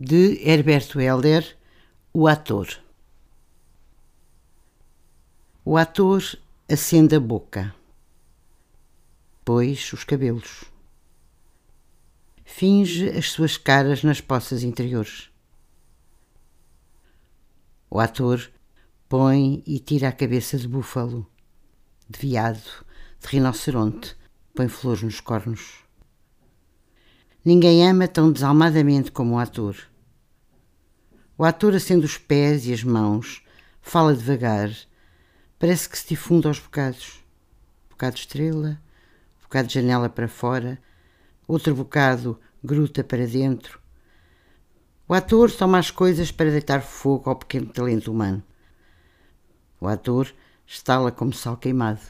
de Herberto Helder, O Ator. O ator acende a boca, depois os cabelos. Finge as suas caras nas poças interiores. O ator põe e tira a cabeça de búfalo, de veado, de rinoceronte, põe flores nos cornos. Ninguém ama tão desalmadamente como o ator. O ator acende os pés e as mãos, fala devagar, parece que se difunde aos bocados. Bocado estrela, bocado janela para fora, outro bocado gruta para dentro. O ator toma as coisas para deitar fogo ao pequeno talento humano. O ator estala como sal queimado.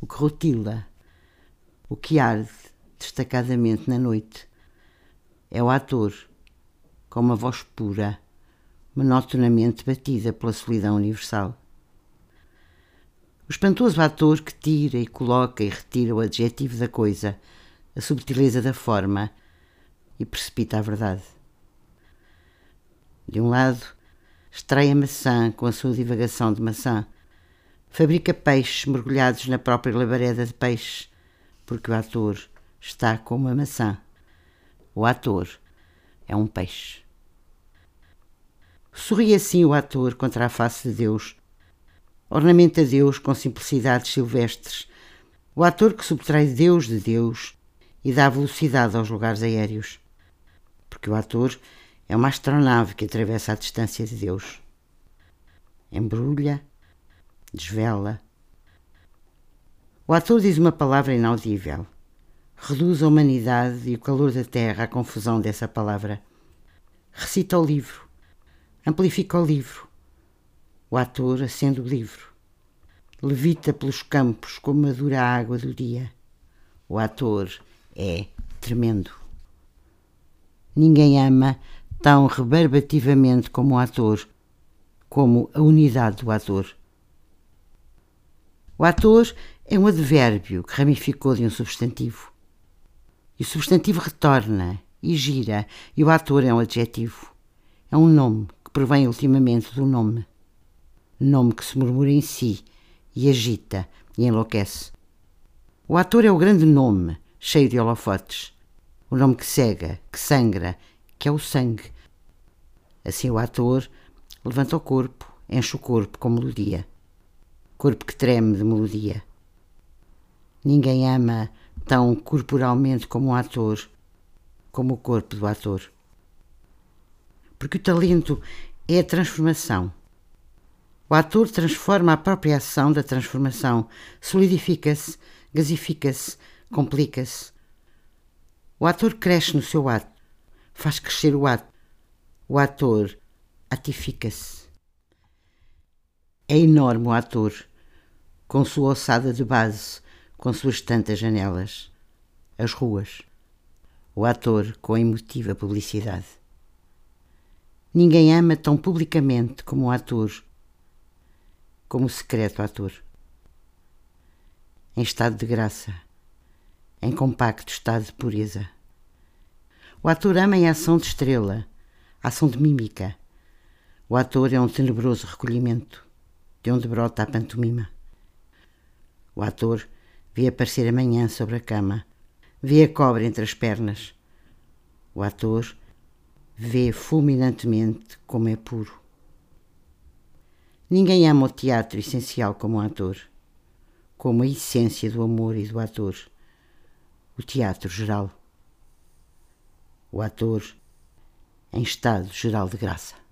O que rotila, o que arde destacadamente na noite, é o ator com uma voz pura, monotonamente batida pela solidão universal. O espantoso ator que tira e coloca e retira o adjetivo da coisa, a subtileza da forma e precipita a verdade. De um lado, extrai a maçã com a sua divagação de maçã, fabrica peixes mergulhados na própria labareda de peixe, porque o ator está com uma maçã. O ator é um peixe. Sorri assim o ator contra a face de Deus. Ornamenta Deus com simplicidades silvestres. O ator que subtrai Deus de Deus e dá velocidade aos lugares aéreos. Porque o ator é uma astronave que atravessa a distância de Deus. Embrulha, desvela. O ator diz uma palavra inaudível. Reduz a humanidade e o calor da terra à confusão dessa palavra. Recita o livro Amplifica o livro. O ator acende o livro. Levita pelos campos como a dura água do dia. O ator é tremendo. Ninguém ama tão rebarbativamente como o ator, como a unidade do ator. O ator é um advérbio que ramificou de um substantivo. E o substantivo retorna e gira, e o ator é um adjetivo. É um nome provém ultimamente do nome. Nome que se murmura em si e agita e enlouquece. O ator é o grande nome, cheio de holofotes. O nome que cega, que sangra, que é o sangue. Assim o ator levanta o corpo, enche o corpo com melodia. Corpo que treme de melodia. Ninguém ama tão corporalmente como o ator, como o corpo do ator porque o talento é a transformação. O ator transforma a própria ação da transformação, solidifica-se, gasifica-se, complica-se. O ator cresce no seu ato, faz crescer o ato. O ator atifica-se. É enorme o ator, com sua ossada de base, com suas tantas janelas, as ruas. O ator com a emotiva publicidade. Ninguém ama tão publicamente como o ator, como o secreto ator. Em estado de graça, em compacto estado de pureza. O ator ama em ação de estrela, ação de mímica. O ator é um tenebroso recolhimento, de onde brota a pantomima. O ator vê aparecer amanhã sobre a cama, vê a cobra entre as pernas. O ator vê fulminantemente como é puro. Ninguém ama o teatro essencial como o ator, como a essência do amor e do ator, o teatro geral. O ator em estado geral de graça.